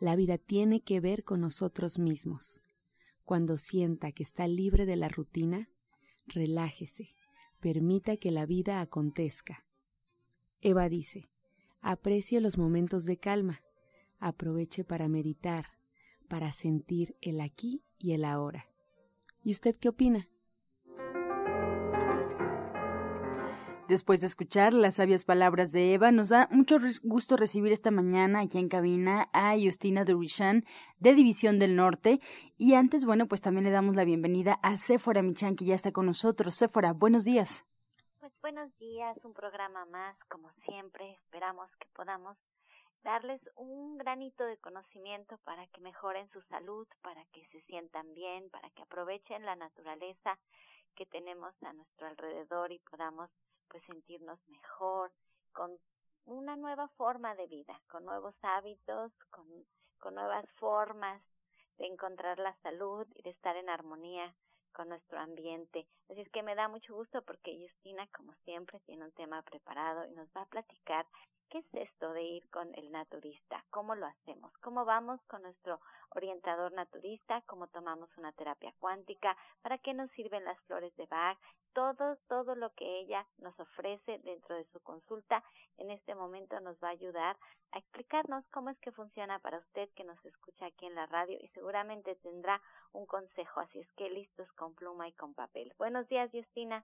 la vida tiene que ver con nosotros mismos. Cuando sienta que está libre de la rutina, relájese, permita que la vida acontezca. Eva dice, aprecie los momentos de calma, aproveche para meditar, para sentir el aquí y el ahora. ¿Y usted qué opina? Después de escuchar las sabias palabras de Eva, nos da mucho gusto recibir esta mañana aquí en cabina a Justina Durishan de División del Norte. Y antes, bueno, pues también le damos la bienvenida a Sephora Michan, que ya está con nosotros. Sephora, buenos días. Pues buenos días, un programa más, como siempre. Esperamos que podamos darles un granito de conocimiento para que mejoren su salud, para que se sientan bien, para que aprovechen la naturaleza que tenemos a nuestro alrededor y podamos pues sentirnos mejor, con una nueva forma de vida, con nuevos hábitos, con, con nuevas formas de encontrar la salud y de estar en armonía con nuestro ambiente. Así es que me da mucho gusto porque Justina, como siempre, tiene un tema preparado y nos va a platicar ¿Qué es esto de ir con el naturista? ¿Cómo lo hacemos? ¿Cómo vamos con nuestro orientador naturista? ¿Cómo tomamos una terapia cuántica? ¿Para qué nos sirven las flores de Bach? Todo, todo lo que ella nos ofrece dentro de su consulta en este momento nos va a ayudar a explicarnos cómo es que funciona para usted que nos escucha aquí en la radio y seguramente tendrá un consejo. Así es que listos con pluma y con papel. Buenos días, Justina.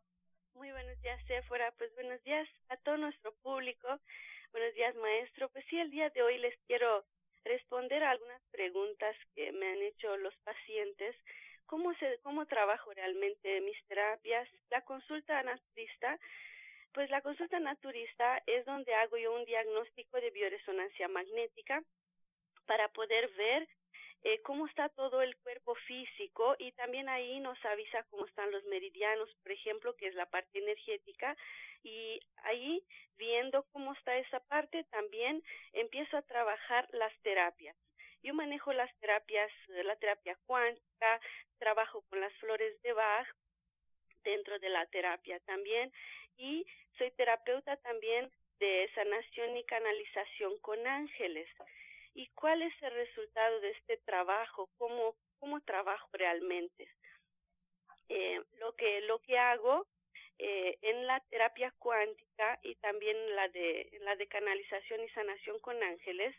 Muy buenos días, Sephora. Pues buenos días a todo nuestro público. Buenos días, maestro. Pues sí, el día de hoy les quiero responder a algunas preguntas que me han hecho los pacientes. ¿Cómo, se, cómo trabajo realmente mis terapias? La consulta naturista, pues la consulta naturista es donde hago yo un diagnóstico de bioresonancia magnética para poder ver eh, cómo está todo el cuerpo físico y también ahí nos avisa cómo están los meridianos, por ejemplo, que es la parte energética y ahí viendo cómo está esa parte también empiezo a trabajar las terapias. Yo manejo las terapias, la terapia cuántica, de Bach dentro de la terapia también. Y soy terapeuta también de sanación y canalización con ángeles. Y cuál es el resultado de este trabajo, cómo, cómo trabajo realmente. Eh, lo que lo que hago eh, en la terapia cuántica y también la de la de canalización y sanación con ángeles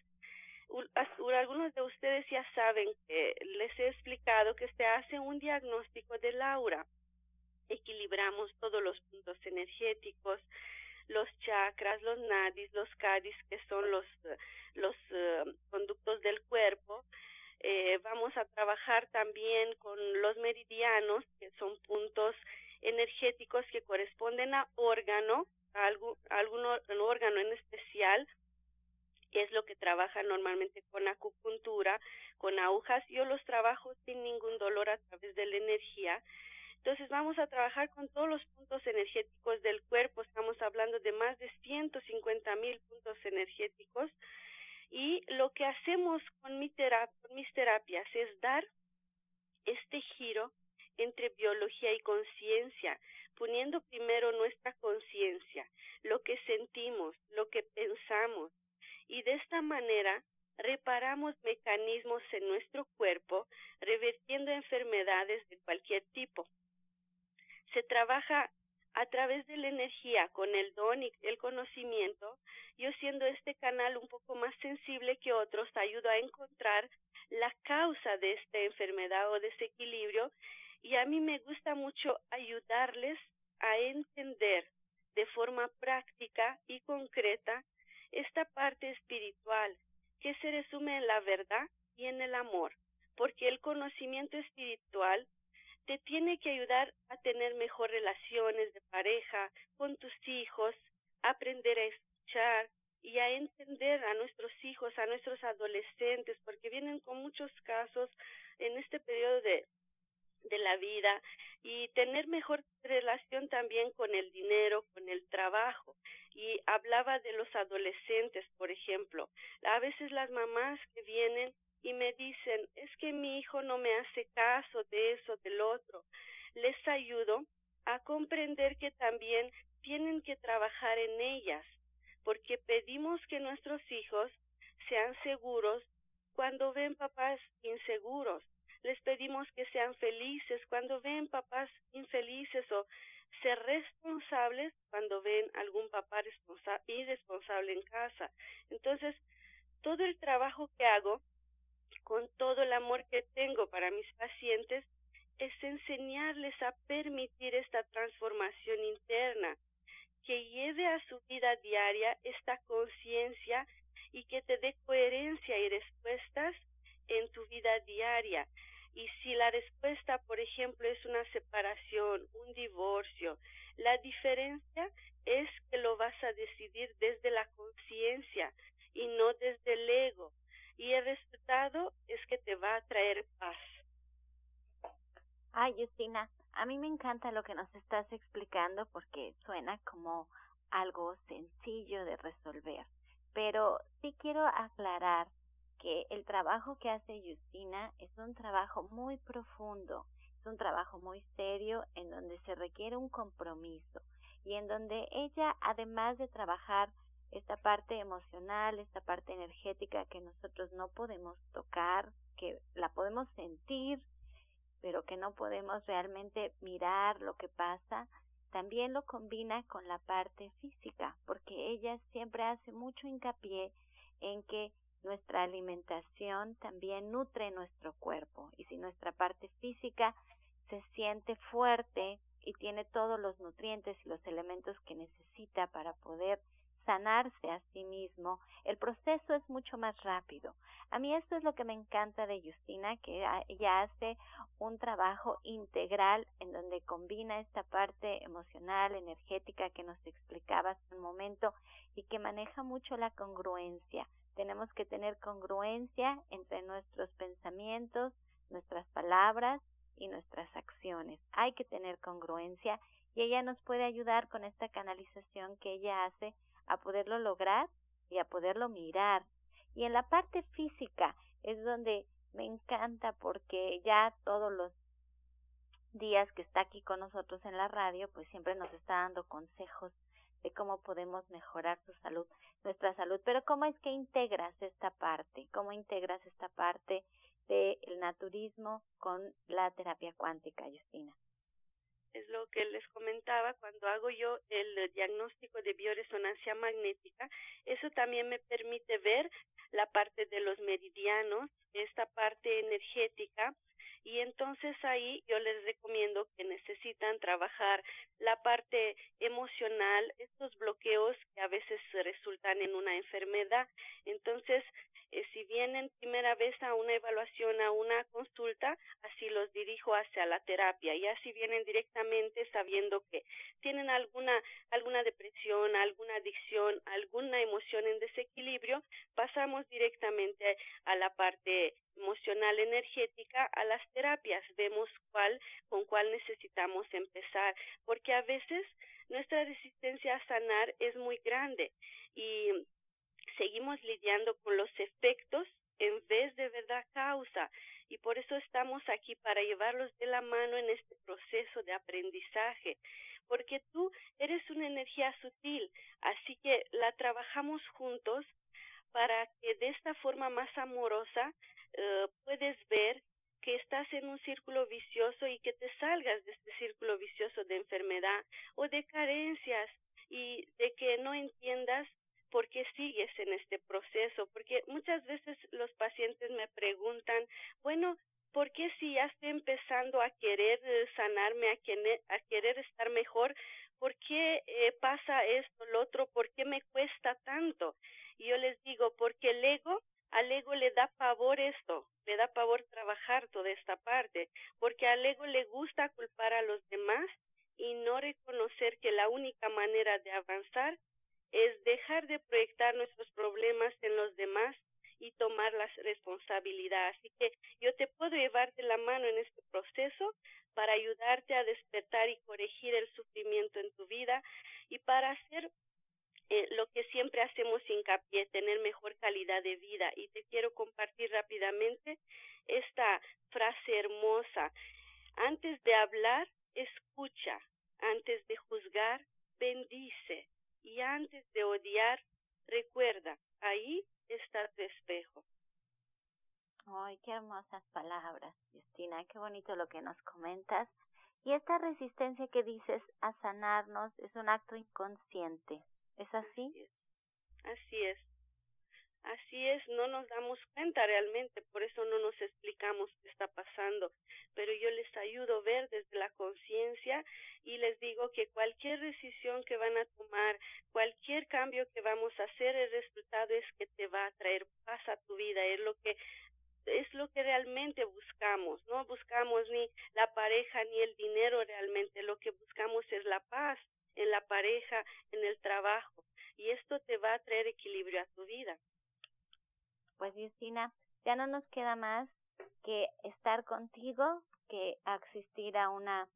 algunos de ustedes ya saben que les he explicado que se hace un diagnóstico del aura equilibramos todos los puntos energéticos los chakras, los nadis, los kadis, que son los, los eh, conductos del cuerpo. Eh, vamos a trabajar también con los meridianos, que son puntos energéticos que corresponden a órgano, a algún órgano en especial, es lo que trabaja normalmente con acupuntura, con agujas. Yo los trabajo sin ningún dolor a través de la energía entonces vamos a trabajar con todos los puntos energéticos del cuerpo, estamos hablando de más de 150 mil puntos energéticos y lo que hacemos con, con mis terapias es dar este giro entre biología y conciencia, poniendo primero nuestra conciencia, lo que sentimos, lo que pensamos, y de esta manera reparamos mecanismos en nuestro cuerpo, revirtiendo enfermedades de cualquier tipo. Se trabaja a través de la energía, con el don y el conocimiento, yo siendo este canal un poco más sensible que otros, ayudo a encontrar la causa de esta enfermedad o desequilibrio y a mí me gusta mucho ayudarles a entender de forma práctica y concreta esta parte espiritual que se resume en la verdad y en el amor, porque el conocimiento espiritual te tiene que ayudar a tener mejor relaciones de pareja con tus hijos, aprender a escuchar y a entender a nuestros hijos, a nuestros adolescentes, porque vienen con muchos casos en este periodo de, de la vida y tener mejor relación también con el dinero, con el trabajo. Y hablaba de los adolescentes, por ejemplo. A veces las mamás que vienen y me dicen, es que mi hijo no me hace caso de eso, del otro. Les ayudo a comprender que también tienen que trabajar en ellas, porque pedimos que nuestros hijos sean seguros cuando ven papás inseguros. Les pedimos que sean felices cuando ven papás infelices o ser responsables cuando ven algún papá irresponsable en casa. Entonces, todo el trabajo que hago con todo el amor que tengo para mis pacientes, es enseñarles a permitir esta transformación interna, que lleve a su vida diaria esta conciencia y que te dé coherencia y respuestas en tu vida diaria. Y si la respuesta, por ejemplo, es una separación, un divorcio, la diferencia es que lo vas a decidir desde la conciencia y no desde el ego y el resultado es que te va a traer paz. Ay, Justina, a mí me encanta lo que nos estás explicando porque suena como algo sencillo de resolver. Pero sí quiero aclarar que el trabajo que hace Justina es un trabajo muy profundo, es un trabajo muy serio en donde se requiere un compromiso y en donde ella, además de trabajar esta parte emocional, esta parte energética que nosotros no podemos tocar, que la podemos sentir, pero que no podemos realmente mirar lo que pasa, también lo combina con la parte física, porque ella siempre hace mucho hincapié en que nuestra alimentación también nutre nuestro cuerpo y si nuestra parte física se siente fuerte y tiene todos los nutrientes y los elementos que necesita para poder sanarse a sí mismo, el proceso es mucho más rápido. A mí esto es lo que me encanta de Justina, que ella hace un trabajo integral en donde combina esta parte emocional, energética que nos explicaba hace un momento y que maneja mucho la congruencia. Tenemos que tener congruencia entre nuestros pensamientos, nuestras palabras y nuestras acciones. Hay que tener congruencia y ella nos puede ayudar con esta canalización que ella hace a poderlo lograr y a poderlo mirar. Y en la parte física es donde me encanta porque ya todos los días que está aquí con nosotros en la radio, pues siempre nos está dando consejos de cómo podemos mejorar su salud, nuestra salud. Pero ¿cómo es que integras esta parte? ¿Cómo integras esta parte del naturismo con la terapia cuántica, Justina? es lo que les comentaba, cuando hago yo el diagnóstico de bioresonancia magnética, eso también me permite ver la parte de los meridianos, esta parte energética, y entonces ahí yo les recomiendo que necesitan trabajar la parte emocional, estos bloqueos que a veces resultan en una enfermedad. Entonces, eh, si vienen primera vez a una evaluación, a una consulta, así los dirijo hacia la terapia. Y así vienen directamente sabiendo que tienen alguna, alguna depresión, alguna adicción, alguna emoción en desequilibrio, pasamos directamente a la parte emocional energética a las terapias vemos cuál con cuál necesitamos empezar porque a veces nuestra resistencia a sanar es muy grande y seguimos lidiando con los efectos en vez de verdad causa. Y por eso estamos aquí para llevarlos de la mano en este proceso de aprendizaje porque tú eres una energía sutil así que la trabajamos juntos para que de esta forma más amorosa eh, puedes ver que estás en un círculo vicioso y que te salgas de este círculo vicioso de enfermedad o de carencias y de que no entiendas por qué sigues en este proceso, porque muchas veces los pacientes me preguntan, bueno, ¿por qué si ya estoy empezando a querer eh, sanarme, a, querer, estar mejor, ¿por qué eh, pasa esto, lo otro? ¿Por qué me cuesta tanto? Y yo les digo, porque el ego, al ego le da pavor esto, le da pavor trabajar toda esta parte, porque al ego le gusta culpar a los demás y no reconocer que la única manera de avanzar es dejar de proyectar nuestros problemas en los demás y tomar la responsabilidad. Así que yo te puedo llevar de la mano en este proceso para ayudarte a despertar y corregir el sufrimiento en tu vida y para hacer eh, lo que siempre hacemos hincapié, tener mejor calidad de vida. Y te quiero compartir rápidamente esta frase hermosa. Antes de hablar, escucha. Antes de juzgar, bendice. Y antes de odiar, recuerda, ahí está tu espejo. Ay, qué hermosas palabras, Justina, qué bonito lo que nos comentas. Y esta resistencia que dices a sanarnos es un acto inconsciente, ¿es así? Así es. Así es, no nos damos cuenta realmente, por eso no nos explicamos qué está pasando, pero yo les ayudo a ver desde la conciencia y les digo que cualquier decisión que van a tomar, cualquier cambio que vamos a hacer, el resultado es que te va a traer paz a tu vida, es lo que es lo que realmente buscamos, no buscamos ni la pareja ni el dinero realmente, lo que buscamos es la paz en la pareja, en el trabajo, y esto te va a traer equilibrio a tu vida. Pues Justina, ya no nos queda más que estar contigo, que asistir a una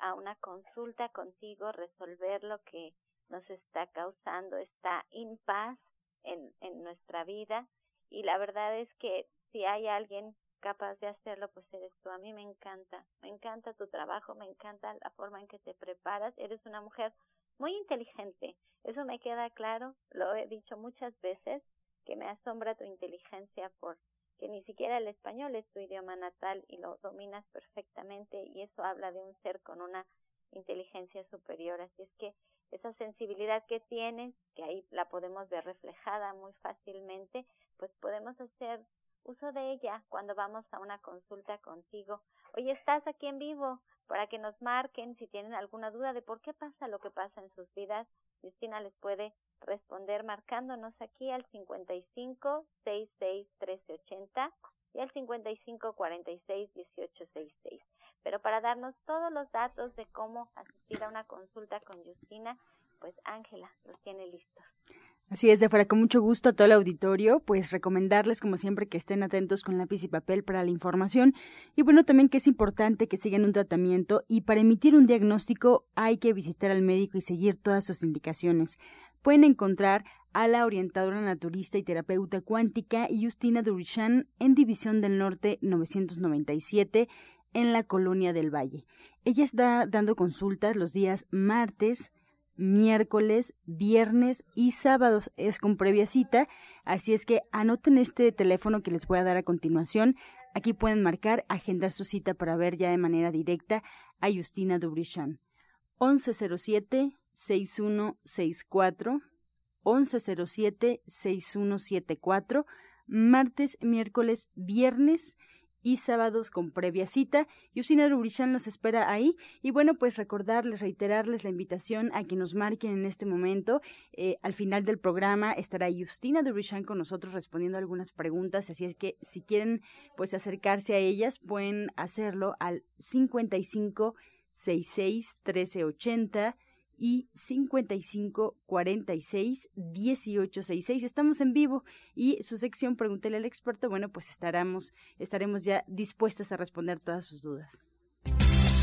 a una consulta contigo, resolver lo que nos está causando esta impaz en, en nuestra vida y la verdad es que si hay alguien capaz de hacerlo, pues eres tú. A mí me encanta, me encanta tu trabajo, me encanta la forma en que te preparas. Eres una mujer muy inteligente, eso me queda claro, lo he dicho muchas veces, que me asombra tu inteligencia por que ni siquiera el español es tu idioma natal y lo dominas perfectamente y eso habla de un ser con una inteligencia superior. Así es que esa sensibilidad que tienes, que ahí la podemos ver reflejada muy fácilmente, pues podemos hacer uso de ella cuando vamos a una consulta contigo. Oye, estás aquí en vivo para que nos marquen si tienen alguna duda de por qué pasa lo que pasa en sus vidas. Justina les puede responder marcándonos aquí al 55 66 1380 y al 55 46 1866. Pero para darnos todos los datos de cómo asistir a una consulta con Justina, pues Ángela los tiene listos. Así es, fuera con mucho gusto a todo el auditorio, pues recomendarles como siempre que estén atentos con lápiz y papel para la información y bueno, también que es importante que sigan un tratamiento y para emitir un diagnóstico hay que visitar al médico y seguir todas sus indicaciones. Pueden encontrar a la orientadora naturista y terapeuta cuántica Justina Durishan en División del Norte 997 en la Colonia del Valle. Ella está dando consultas los días martes, miércoles, viernes y sábados. Es con previa cita, así es que anoten este teléfono que les voy a dar a continuación. Aquí pueden marcar, agendar su cita para ver ya de manera directa a Justina Dubrichan. 1107 6164 1107 6174 martes, miércoles, viernes y sábados con previa cita. Yusina Rubrichan los espera ahí. Y bueno, pues recordarles, reiterarles la invitación a que nos marquen en este momento. Eh, al final del programa estará Justina Rubrichan con nosotros respondiendo algunas preguntas. Así es que si quieren pues acercarse a ellas, pueden hacerlo al 55 66 1380 y 55 46 18 66. Estamos en vivo y su sección Pregúntele al experto, bueno, pues estaremos, estaremos ya dispuestas a responder todas sus dudas.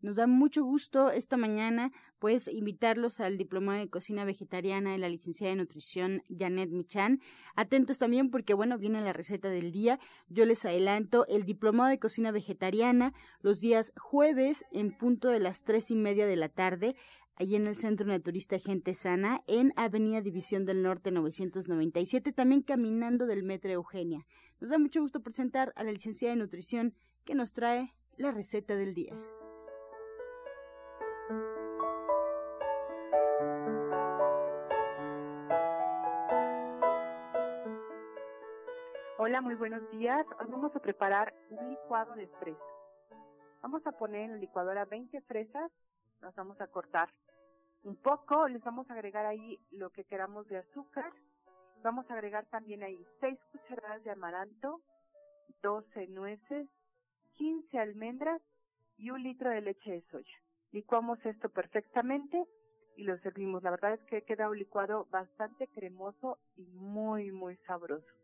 nos da mucho gusto esta mañana, pues, invitarlos al Diplomado de Cocina Vegetariana de la licenciada de Nutrición Janet Michan. Atentos también porque, bueno, viene la receta del día. Yo les adelanto el Diplomado de Cocina Vegetariana los días jueves en punto de las tres y media de la tarde allí en el Centro Naturista Gente Sana, en Avenida División del Norte 997, también caminando del Metro Eugenia. Nos da mucho gusto presentar a la licenciada de Nutrición que nos trae la receta del día. Hola, muy buenos días. Hoy vamos a preparar un licuado de fresas. Vamos a poner en la licuadora 20 fresas, las vamos a cortar un poco, les vamos a agregar ahí lo que queramos de azúcar. Vamos a agregar también ahí 6 cucharadas de amaranto, 12 nueces, 15 almendras y un litro de leche de soya. Licuamos esto perfectamente y lo servimos. La verdad es que queda un licuado bastante cremoso y muy, muy sabroso.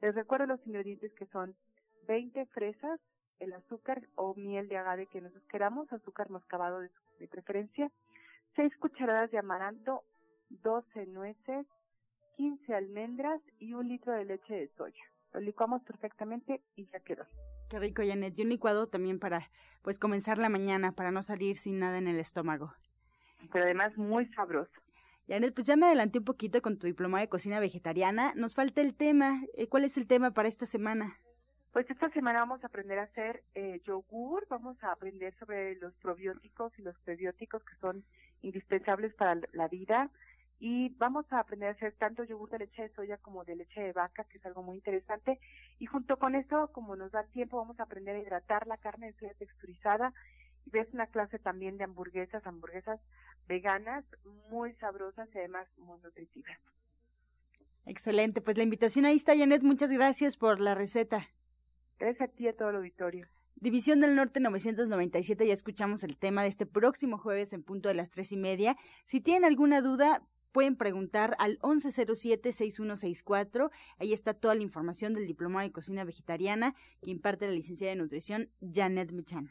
Les recuerdo los ingredientes que son 20 fresas, el azúcar o miel de agave que nosotros queramos, azúcar mascabado de, de preferencia, 6 cucharadas de amaranto, 12 nueces, 15 almendras y un litro de leche de soya. Lo licuamos perfectamente y ya quedó. Qué rico, Janet. Y un licuado también para, pues, comenzar la mañana, para no salir sin nada en el estómago. Pero además muy sabroso. Janet, pues ya me adelanté un poquito con tu diploma de cocina vegetariana. Nos falta el tema. Eh, ¿Cuál es el tema para esta semana? Pues esta semana vamos a aprender a hacer eh, yogur, vamos a aprender sobre los probióticos y los prebióticos que son indispensables para la vida y vamos a aprender a hacer tanto yogur de leche de soya como de leche de vaca, que es algo muy interesante. Y junto con eso, como nos da tiempo, vamos a aprender a hidratar la carne de soya texturizada ves una clase también de hamburguesas, hamburguesas veganas, muy sabrosas y además muy nutritivas. Excelente, pues la invitación ahí está, Janet. Muchas gracias por la receta. Gracias a ti y a todo el auditorio. División del Norte 997, ya escuchamos el tema de este próximo jueves en punto de las tres y media. Si tienen alguna duda, pueden preguntar al 1107-6164. Ahí está toda la información del Diplomado de Cocina Vegetariana que imparte la licenciada de Nutrición Janet Michan.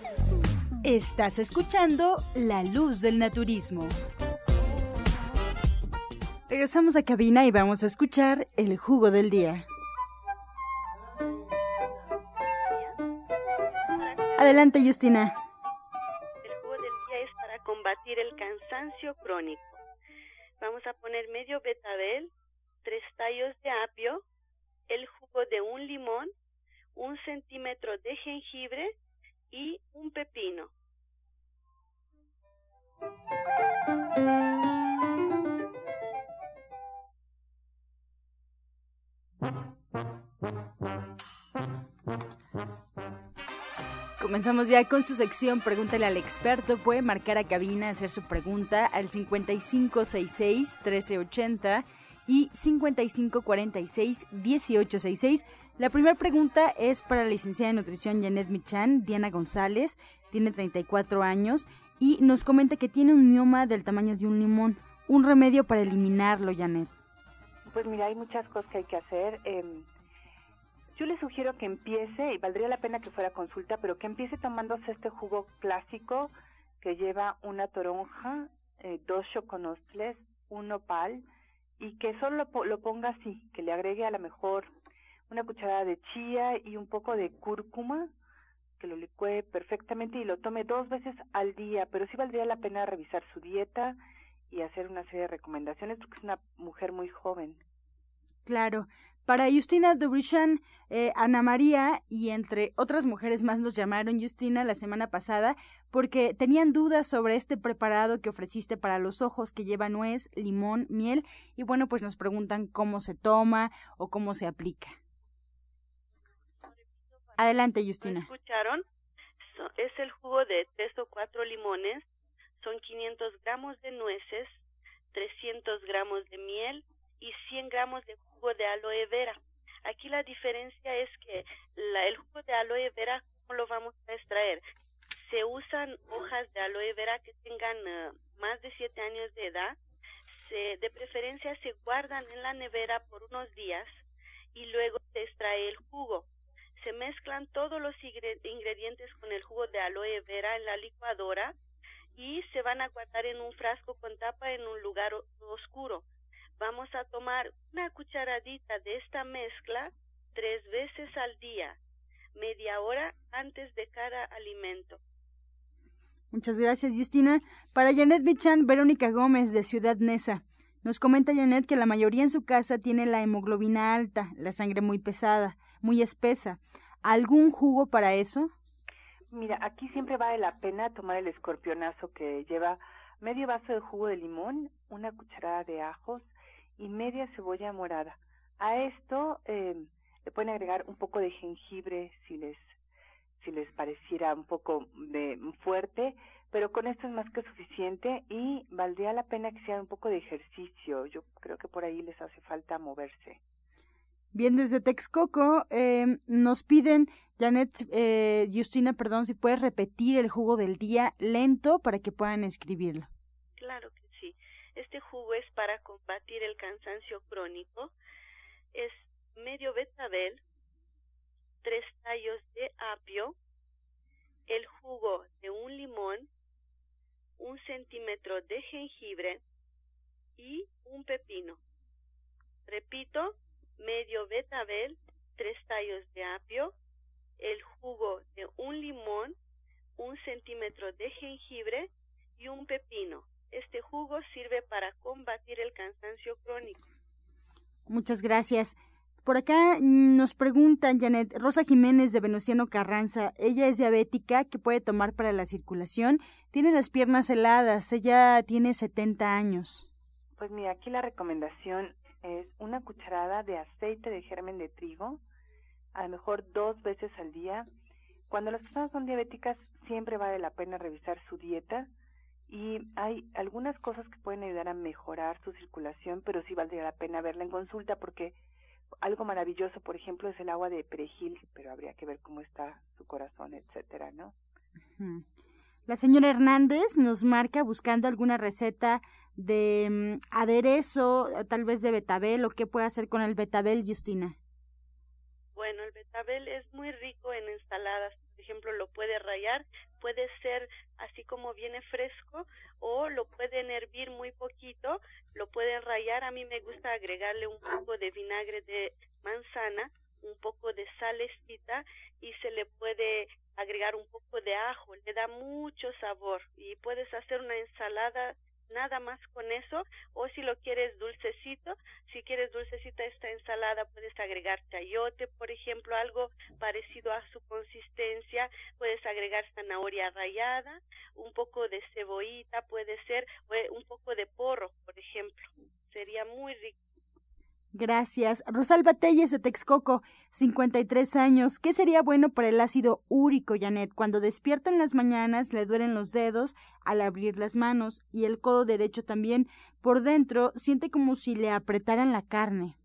Estás escuchando La Luz del Naturismo. Regresamos a cabina y vamos a escuchar el jugo del día. Adelante, Justina. El jugo del día es para combatir el cansancio crónico. Vamos a poner medio betabel, tres tallos de apio, el jugo de un limón, un centímetro de jengibre y un pepino. Comenzamos ya con su sección Pregúntale al experto. Puede marcar a cabina, hacer su pregunta al 5566-1380 y 5546-1866. La primera pregunta es para la licenciada de nutrición Janet Michan, Diana González, tiene 34 años y nos comenta que tiene un mioma del tamaño de un limón. Un remedio para eliminarlo, Janet. Pues mira, hay muchas cosas que hay que hacer. Eh, yo le sugiero que empiece, y valdría la pena que fuera consulta, pero que empiece tomándose este jugo clásico que lleva una toronja, eh, dos choconostles, un nopal, y que solo lo, ponga así, que le agregue a lo mejor una cucharada de chía y un poco de cúrcuma, que lo licue perfectamente y lo tome dos veces al día, pero sí valdría la pena revisar su dieta y hacer una serie de recomendaciones porque es una mujer muy joven. Claro. Para Justina Dubrichan, eh, Ana María y entre otras mujeres más nos llamaron Justina la semana pasada porque tenían dudas sobre este preparado que ofreciste para los ojos que lleva nuez, limón, miel y bueno, pues nos preguntan cómo se toma o cómo se aplica. Adelante, Justina. ¿Escucharon? es el jugo de tres o cuatro limones, son 500 gramos de nueces, 300 gramos de miel y 100 gramos de jugo de aloe vera. Aquí la diferencia es que la, el jugo de aloe vera, ¿cómo lo vamos a extraer? Se usan hojas de aloe vera que tengan eh, más de 7 años de edad. Se, de preferencia se guardan en la nevera por unos días y luego se extrae el jugo. Se mezclan todos los ingredientes con el jugo de aloe vera en la licuadora y se van a guardar en un frasco con tapa en un lugar oscuro vamos a tomar una cucharadita de esta mezcla tres veces al día, media hora antes de cada alimento. Muchas gracias, Justina. Para Janet Bichan, Verónica Gómez, de Ciudad Neza. Nos comenta Janet que la mayoría en su casa tiene la hemoglobina alta, la sangre muy pesada, muy espesa. ¿Algún jugo para eso? Mira, aquí siempre vale la pena tomar el escorpionazo que lleva medio vaso de jugo de limón, una cucharada de ajos, y media cebolla morada. A esto eh, le pueden agregar un poco de jengibre si les si les pareciera un poco de fuerte, pero con esto es más que suficiente y valdría la pena que hagan un poco de ejercicio. Yo creo que por ahí les hace falta moverse. Bien, desde Texcoco eh, nos piden, Janet, eh, Justina, perdón, si puedes repetir el jugo del día lento para que puedan escribirlo. Este jugo es para combatir el cansancio crónico. Es medio betabel, tres tallos de apio, el jugo de un limón, un centímetro de jengibre y un pepino. Repito, medio betabel, tres tallos de apio, el jugo de un limón, un centímetro de jengibre y un pepino. Este jugo sirve para combatir el cansancio crónico. Muchas gracias. Por acá nos preguntan, Janet, Rosa Jiménez de Venustiano Carranza, ella es diabética, ¿qué puede tomar para la circulación? Tiene las piernas heladas, ella tiene 70 años. Pues mira, aquí la recomendación es una cucharada de aceite de germen de trigo, a lo mejor dos veces al día. Cuando las personas son diabéticas, siempre vale la pena revisar su dieta y hay algunas cosas que pueden ayudar a mejorar su circulación, pero sí valdría la pena verla en consulta porque algo maravilloso, por ejemplo, es el agua de perejil, pero habría que ver cómo está su corazón, etcétera, ¿no? La señora Hernández nos marca buscando alguna receta de mm, aderezo, tal vez de betabel o qué puede hacer con el betabel, Justina. Bueno, el betabel es muy rico en ensaladas. Por ejemplo, lo puede rayar, puede ser así como viene fresco o lo pueden hervir muy poquito, lo pueden rayar. A mí me gusta agregarle un poco de vinagre de manzana, un poco de salecita y se le puede agregar un poco de ajo, le da mucho sabor y puedes hacer una ensalada nada más con eso o si lo quieres dulcecito, si quieres dulcecita esta ensalada puedes agregar chayote, por ejemplo, algo parecido a su consistencia, puedes agregar zanahoria rallada, un poco de cebollita, puede ser un poco de porro, por ejemplo. Sería muy rico. Gracias. Rosalba Telles de Texcoco, 53 años. ¿Qué sería bueno para el ácido úrico, Janet? Cuando despierta en las mañanas le duelen los dedos al abrir las manos y el codo derecho también. Por dentro siente como si le apretaran la carne.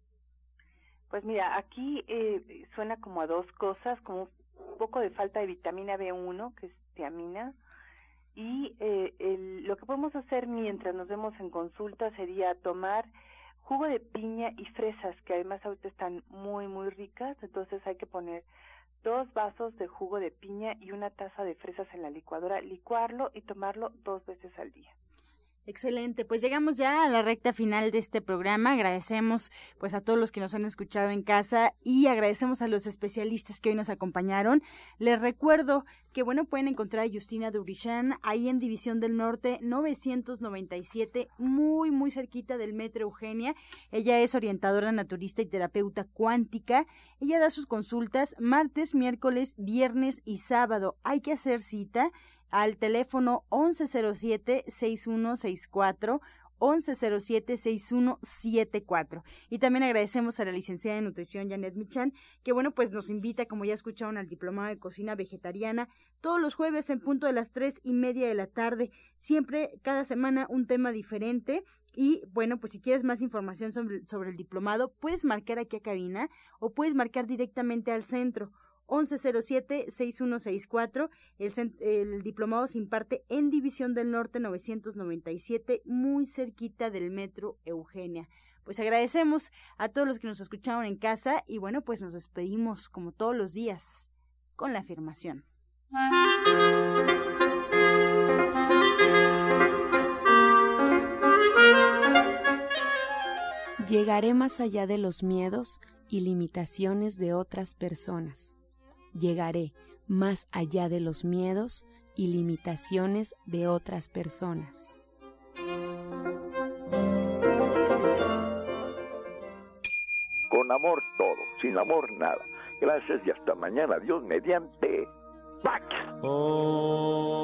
Pues mira, aquí eh, suena como a dos cosas, como un poco de falta de vitamina B1, que es tiamina, y eh, lo que podemos hacer mientras nos vemos en consulta sería tomar jugo de piña y fresas, que además ahorita están muy, muy ricas, entonces hay que poner dos vasos de jugo de piña y una taza de fresas en la licuadora, licuarlo y tomarlo dos veces al día. Excelente, pues llegamos ya a la recta final de este programa. Agradecemos pues a todos los que nos han escuchado en casa y agradecemos a los especialistas que hoy nos acompañaron. Les recuerdo que bueno, pueden encontrar a Justina Durishan ahí en División del Norte 997, muy muy cerquita del Metro Eugenia. Ella es orientadora naturista y terapeuta cuántica. Ella da sus consultas martes, miércoles, viernes y sábado. Hay que hacer cita al teléfono 1107-6164 1107-6174. Y también agradecemos a la licenciada de nutrición Janet Michan, que bueno, pues nos invita, como ya escucharon, al diplomado de cocina vegetariana todos los jueves en punto de las tres y media de la tarde. Siempre, cada semana, un tema diferente. Y bueno, pues si quieres más información sobre, sobre el diplomado, puedes marcar aquí a cabina o puedes marcar directamente al centro 1107-6164. El, el diplomado se imparte en División del Norte 997, muy cerquita del Metro Eugenia. Pues agradecemos a todos los que nos escucharon en casa y bueno, pues nos despedimos como todos los días con la afirmación. Llegaré más allá de los miedos y limitaciones de otras personas llegaré más allá de los miedos y limitaciones de otras personas. Con amor todo, sin amor nada. Gracias y hasta mañana. Dios mediante. ¡Pax! Oh.